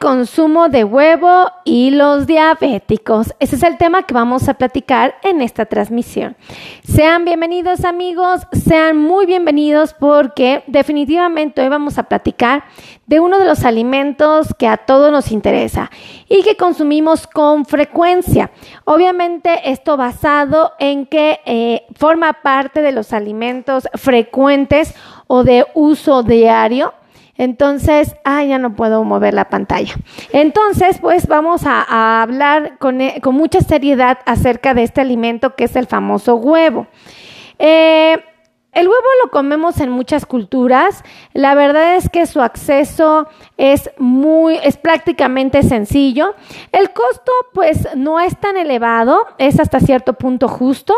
consumo de huevo y los diabéticos. Ese es el tema que vamos a platicar en esta transmisión. Sean bienvenidos amigos, sean muy bienvenidos porque definitivamente hoy vamos a platicar de uno de los alimentos que a todos nos interesa y que consumimos con frecuencia. Obviamente esto basado en que eh, forma parte de los alimentos frecuentes o de uso diario entonces, ah, ya no puedo mover la pantalla. Entonces, pues vamos a, hablar con, eh, con, mucha seriedad acerca de este alimento que es el famoso huevo. Eh, el huevo lo comemos en muchas culturas. La verdad es que su acceso es muy, es prácticamente sencillo. El costo, pues, no es tan elevado, es hasta cierto punto justo.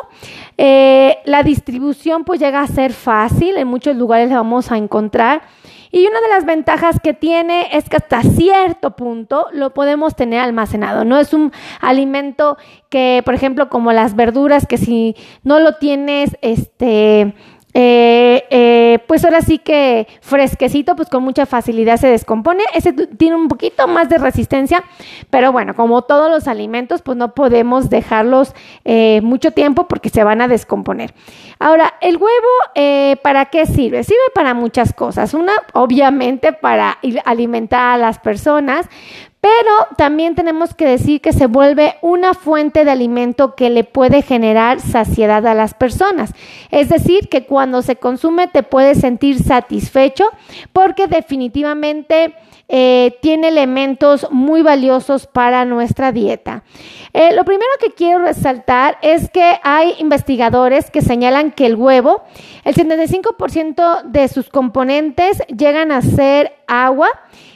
Eh, la distribución, pues, llega a ser fácil. En muchos lugares la vamos a encontrar. Y una de las ventajas que tiene es que hasta cierto punto lo podemos tener almacenado. No es un alimento que, por ejemplo, como las verduras, que si no lo tienes, este, eh, eh, pues ahora sí que fresquecito, pues con mucha facilidad se descompone. Ese tiene un poquito más de resistencia, pero bueno, como todos los alimentos, pues no podemos dejarlos eh, mucho tiempo porque se van a descomponer. Ahora, el huevo, ¿para qué sirve? Sirve para muchas cosas. Una, obviamente, para alimentar a las personas, pero también tenemos que decir que se vuelve una fuente de alimento que le puede generar saciedad a las personas. Es decir, que cuando se consume te puedes sentir satisfecho porque definitivamente eh, tiene elementos muy valiosos para nuestra dieta. Eh, lo primero que quiero resaltar es que hay investigadores que señalan que el huevo, el 75% de sus componentes llegan a ser agua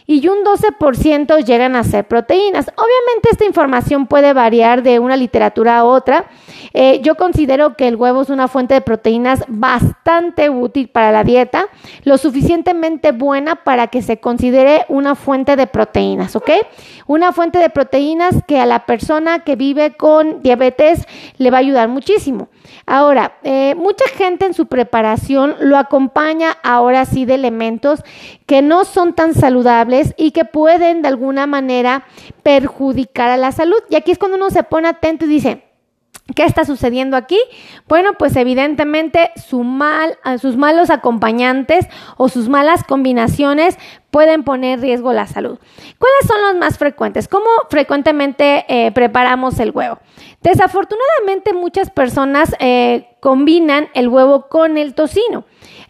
y un 12% llegan a ser proteínas. Obviamente esta información puede variar de una literatura a otra. Eh, yo considero que el huevo es una fuente de proteínas bastante útil para la dieta, lo suficientemente buena para que se considere una fuente de proteínas, ¿ok? Una fuente de proteínas que a la persona que vive con diabetes le va a ayudar muchísimo. Ahora, eh, mucha gente en su preparación lo acompaña ahora sí de elementos que no son tan saludables y que pueden de alguna manera perjudicar a la salud. Y aquí es cuando uno se pone atento y dice, ¿Qué está sucediendo aquí? Bueno, pues evidentemente su mal, sus malos acompañantes o sus malas combinaciones pueden poner en riesgo la salud. ¿Cuáles son los más frecuentes? ¿Cómo frecuentemente eh, preparamos el huevo? Desafortunadamente muchas personas eh, combinan el huevo con el tocino.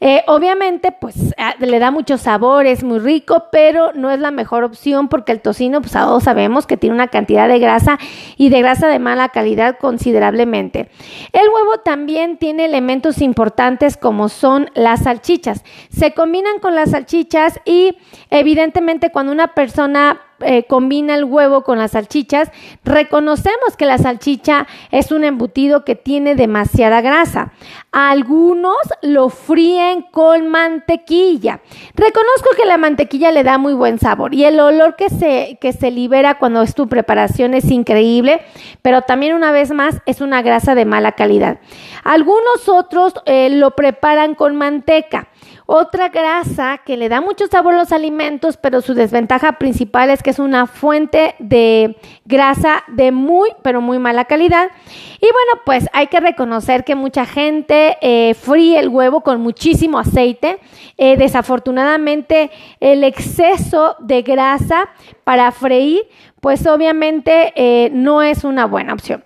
Eh, obviamente, pues ah, le da mucho sabor, es muy rico, pero no es la mejor opción porque el tocino, pues todos sabemos que tiene una cantidad de grasa y de grasa de mala calidad considerablemente. El huevo también tiene elementos importantes como son las salchichas. Se combinan con las salchichas y evidentemente cuando una persona eh, combina el huevo con las salchichas, reconocemos que la salchicha es un embutido que tiene demasiada grasa. Algunos lo fríen con mantequilla. Reconozco que la mantequilla le da muy buen sabor y el olor que se, que se libera cuando es tu preparación es increíble, pero también una vez más es una grasa de mala calidad. Algunos otros eh, lo preparan con manteca. Otra grasa que le da mucho sabor a los alimentos, pero su desventaja principal es que es una fuente de grasa de muy, pero muy mala calidad. Y bueno, pues hay que reconocer que mucha gente eh, fríe el huevo con muchísimo aceite. Eh, desafortunadamente, el exceso de grasa para freír pues obviamente eh, no es una buena opción.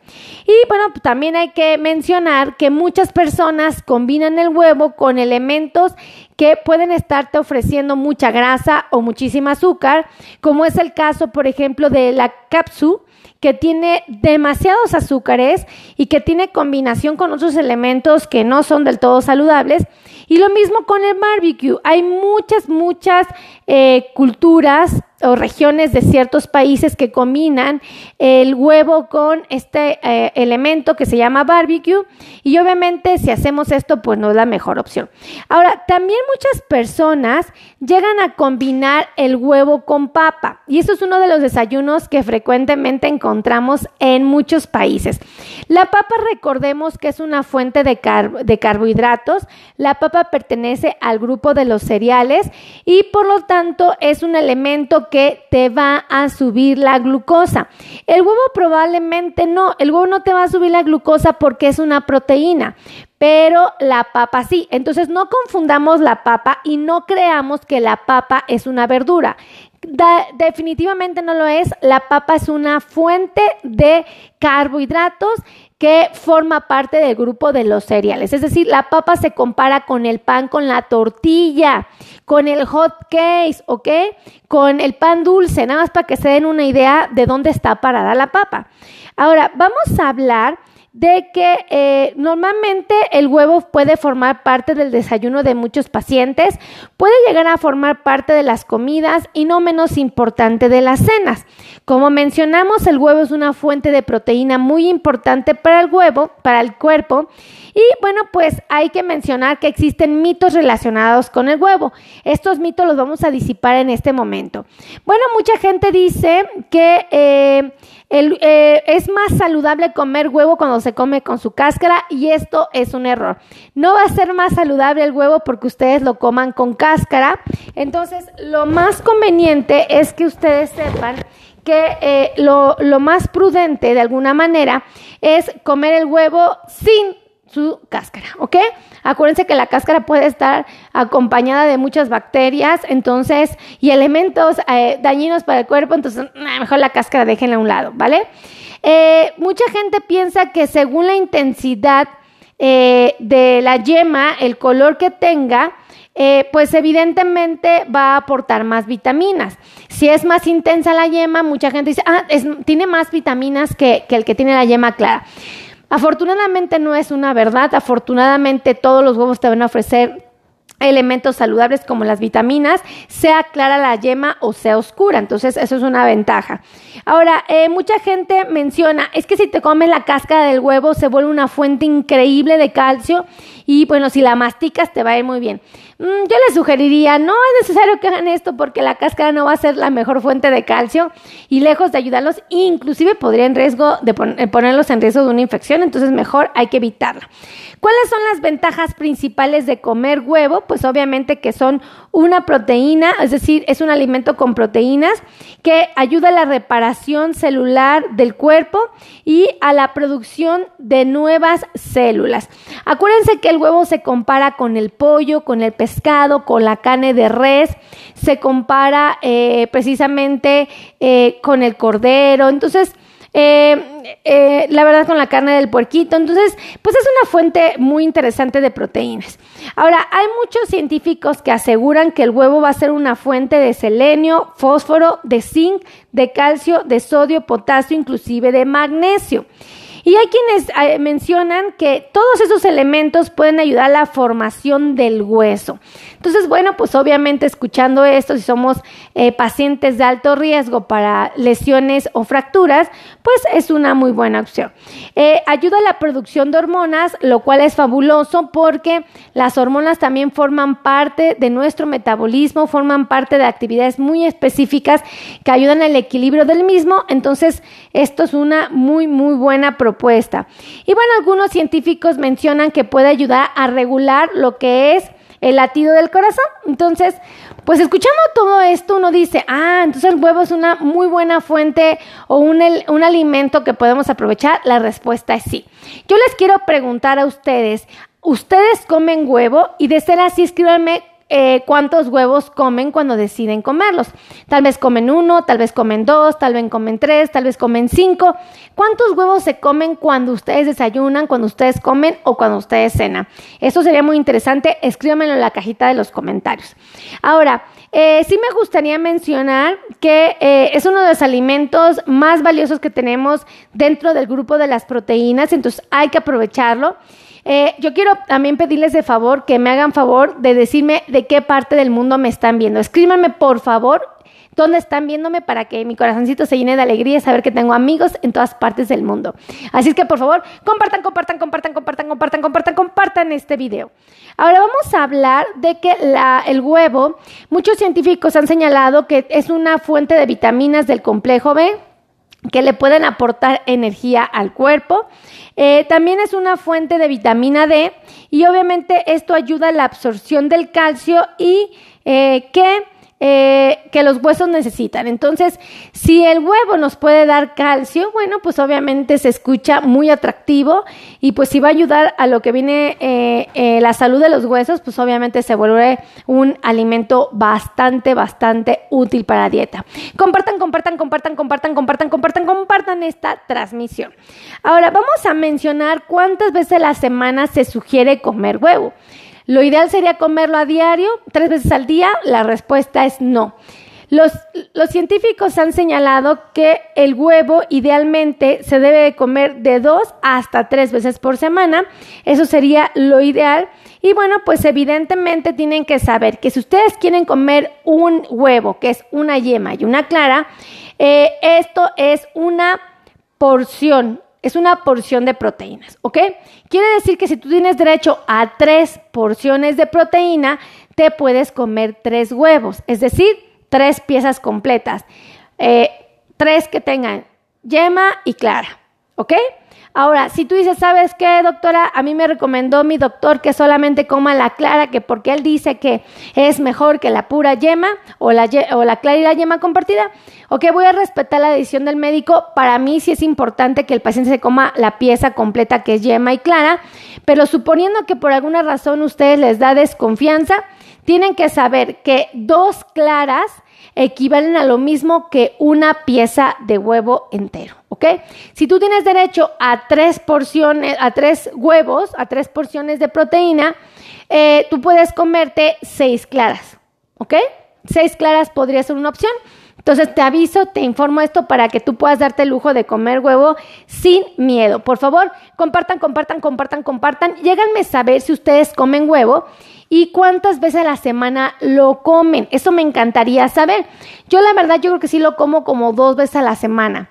Y bueno, también hay que mencionar que muchas personas combinan el huevo con elementos que pueden estarte ofreciendo mucha grasa o muchísima azúcar, como es el caso, por ejemplo, de la capsu, que tiene demasiados azúcares y que tiene combinación con otros elementos que no son del todo saludables. Y lo mismo con el barbecue. Hay muchas, muchas eh, culturas o regiones de ciertos países que combinan el huevo con este eh, elemento que se llama barbecue y obviamente si hacemos esto pues no es la mejor opción. Ahora, también muchas personas llegan a combinar el huevo con papa y eso es uno de los desayunos que frecuentemente encontramos en muchos países. La papa recordemos que es una fuente de, de carbohidratos, la papa pertenece al grupo de los cereales y por lo tanto es un elemento que te va a subir la glucosa. El huevo probablemente no, el huevo no te va a subir la glucosa porque es una proteína, pero la papa sí. Entonces no confundamos la papa y no creamos que la papa es una verdura. definitivamente no lo es. La papa es una fuente de carbohidratos que forma parte del grupo de los cereales. Es decir, la papa se compara con el pan, con la tortilla, con el hot cake, ¿ok? Con el pan dulce, nada más para que se den una idea de dónde está parada la papa. Ahora, vamos a hablar de que eh, normalmente el huevo puede formar parte del desayuno de muchos pacientes, puede llegar a formar parte de las comidas y no menos importante de las cenas. Como mencionamos, el huevo es una fuente de proteína muy importante para el huevo, para el cuerpo. Y bueno, pues hay que mencionar que existen mitos relacionados con el huevo. Estos mitos los vamos a disipar en este momento. Bueno, mucha gente dice que eh, eh, es más saludable comer huevo cuando se come con su cáscara y esto es un error. No va a ser más saludable el huevo porque ustedes lo coman con cáscara. Entonces, lo más conveniente es que ustedes sepan que eh, lo, lo más prudente de alguna manera es comer el huevo sin su cáscara, ¿ok? Acuérdense que la cáscara puede estar acompañada de muchas bacterias, entonces, y elementos eh, dañinos para el cuerpo, entonces, mejor la cáscara déjenla a un lado, ¿vale? Eh, mucha gente piensa que según la intensidad eh, de la yema, el color que tenga, pues evidentemente va a aportar más vitaminas. Si es más intensa la yema, mucha gente dice, ah, tiene más vitaminas que, que el que tiene la yema clara. Afortunadamente no es una verdad, afortunadamente todos los huevos te van a ofrecer elementos saludables como las vitaminas, sea clara la yema o sea oscura. Entonces, eso es una ventaja. Ahora, eh, mucha gente menciona, es que si te comes la cáscara del huevo se vuelve una fuente increíble de calcio y bueno, si la masticas te va a ir muy bien. Mm, yo les sugeriría, no es necesario que hagan esto porque la cáscara no va a ser la mejor fuente de calcio y lejos de ayudarlos, inclusive podría en riesgo de eh, ponerlos en riesgo de una infección, entonces mejor hay que evitarla. ¿Cuáles son las ventajas principales de comer huevo? Pues obviamente que son una proteína, es decir, es un alimento con proteínas que ayuda a la reparación celular del cuerpo y a la producción de nuevas células. Acuérdense que el huevo se compara con el pollo, con el pescado, con la carne de res, se compara eh, precisamente eh, con el cordero. Entonces, eh, la verdad con la carne del puerquito. Entonces, pues es una fuente muy interesante de proteínas. Ahora, hay muchos científicos que aseguran que el huevo va a ser una fuente de selenio, fósforo, de zinc, de calcio, de sodio, potasio, inclusive de magnesio. Y hay quienes eh, mencionan que todos esos elementos pueden ayudar a la formación del hueso. Entonces, bueno, pues obviamente escuchando esto, si somos eh, pacientes de alto riesgo para lesiones o fracturas, pues es una muy buena opción. Eh, ayuda a la producción de hormonas, lo cual es fabuloso porque las hormonas también forman parte de nuestro metabolismo, forman parte de actividades muy específicas que ayudan al equilibrio del mismo. Entonces, esto es una muy, muy buena propuesta y bueno, algunos científicos mencionan que puede ayudar a regular lo que es el latido del corazón. Entonces, pues escuchando todo esto, uno dice, ah, entonces el huevo es una muy buena fuente o un, un, alimento que podemos aprovechar. La respuesta es sí. Yo les quiero preguntar a ustedes, ¿ustedes comen huevo? Y de ser así, escríbanme eh, cuántos huevos comen cuando deciden comerlos. Tal vez comen uno, tal vez comen dos, tal vez comen tres, tal vez comen cinco. ¿Cuántos huevos se comen cuando ustedes desayunan, cuando ustedes comen o cuando ustedes cenan? Eso sería muy interesante. Escríbanmelo en la cajita de los comentarios. Ahora, eh, sí me gustaría mencionar que eh, es uno de los alimentos más valiosos que tenemos dentro del grupo de las proteínas, entonces hay que aprovecharlo. Eh, yo quiero también pedirles de favor que me hagan favor de decirme de qué parte del mundo me están viendo. Escríbanme, por favor, dónde están viéndome para que mi corazoncito se llene de alegría y saber que tengo amigos en todas partes del mundo. Así es que por favor, compartan, compartan, compartan, compartan, compartan, compartan, compartan este video. Ahora vamos a hablar de que el huevo, muchos científicos han señalado que es una fuente de vitaminas del complejo B que le pueden aportar energía al cuerpo. Eh, también es una fuente de vitamina D y obviamente esto ayuda a la absorción del calcio y eh, que eh, que los huesos necesitan. Entonces, si el huevo nos puede dar calcio, bueno, pues obviamente se escucha muy atractivo y pues si va a ayudar a lo que viene eh, eh, la salud de los huesos, pues obviamente se vuelve un alimento bastante, bastante útil para dieta. Compartan, compartan, compartan, compartan, compartan, compartan, compartan esta transmisión. Ahora, vamos a mencionar cuántas veces a la semana se sugiere comer huevo. ¿Lo ideal sería comerlo a diario, tres veces al día? La respuesta es no. Los, científicos han señalado que el huevo idealmente se debe de comer de dos hasta tres veces por semana. Eso sería lo ideal. Y bueno, pues evidentemente tienen que saber que si ustedes quieren comer un huevo, que es una yema y una clara, eh, esto es una porción, es una porción de proteínas, ¿ok? Quiere decir que si tú tienes derecho a tres porciones de proteína, te puedes comer tres huevos, es decir, tres piezas completas, eh, tres que tengan yema y clara, ¿ok? Ahora, si tú dices, ¿sabes qué, doctora? A mí me recomendó mi doctor que solamente coma la clara, que porque él dice que es mejor que la pura yema o la, clara y la yema compartida. Ok, voy a respetar la decisión del médico. Para mí sí es importante que el paciente se coma la pieza completa que es yema y clara, pero suponiendo que por alguna razón ustedes les da desconfianza, tienen que saber que dos claras equivalen a lo mismo que una pieza de huevo entero, ¿ok? Si tú tienes derecho a tres porciones, a tres huevos, a tres porciones de proteína, eh, tú puedes comerte seis claras, ¿ok? Seis claras podría ser una opción. Entonces te aviso, te informo esto para que tú puedas darte el lujo de comer huevo sin miedo. Por favor, compartan, compartan, compartan, compartan. Lléganme a saber si ustedes comen huevo y cuántas veces a la semana lo comen. Eso me encantaría saber. Yo la verdad yo creo que sí lo como como dos veces a la semana.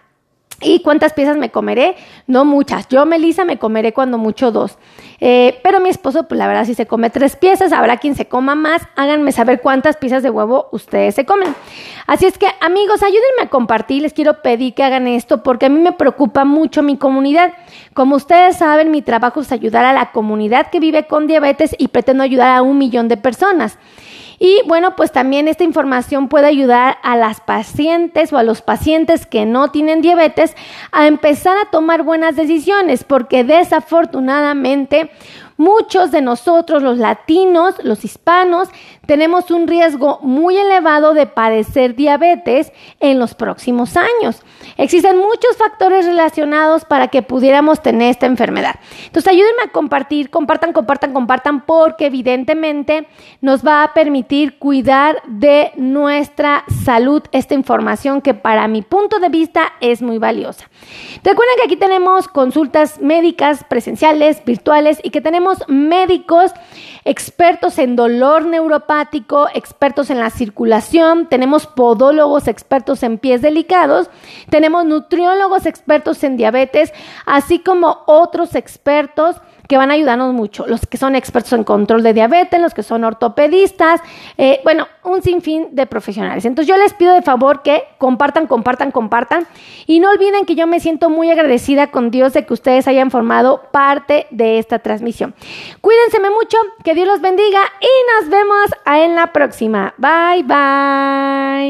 ¿Y cuántas piezas me comeré? No muchas. Yo, Melissa, me comeré cuando mucho dos. Eh, pero mi esposo, pues la verdad, si se come tres piezas, habrá quien se coma más. Háganme saber cuántas piezas de huevo ustedes se comen. Así es que, amigos, ayúdenme a compartir. Les quiero pedir que hagan esto porque a mí me preocupa mucho mi comunidad. Como ustedes saben, mi trabajo es ayudar a la comunidad que vive con diabetes y pretendo ayudar a un millón de personas. Y bueno, pues también esta información puede ayudar a las pacientes o a los pacientes que no tienen diabetes a empezar a tomar buenas decisiones, porque desafortunadamente Muchos de nosotros, los latinos, los hispanos, tenemos un riesgo muy elevado de padecer diabetes en los próximos años. Existen muchos factores relacionados para que pudiéramos tener esta enfermedad. Entonces, ayúdenme a compartir, compartan, compartan, compartan, porque evidentemente nos va a permitir cuidar de nuestra salud esta información que para mi punto de vista es muy valiosa. Recuerden que aquí tenemos consultas médicas presenciales, virtuales y que tenemos médicos expertos en dolor neuropático, expertos en la circulación, tenemos podólogos expertos en pies delicados, tenemos nutriólogos expertos en diabetes, así como otros expertos que van a ayudarnos mucho. Los que son expertos en control de diabetes, los que son ortopedistas, eh, bueno, un sinfín de profesionales. Entonces yo les pido de favor que compartan, compartan, compartan y no olviden que yo me siento muy agradecida con Dios de que ustedes hayan formado parte de esta transmisión. Cuídense mucho, que Dios los bendiga y nos vemos en la próxima. Bye, bye.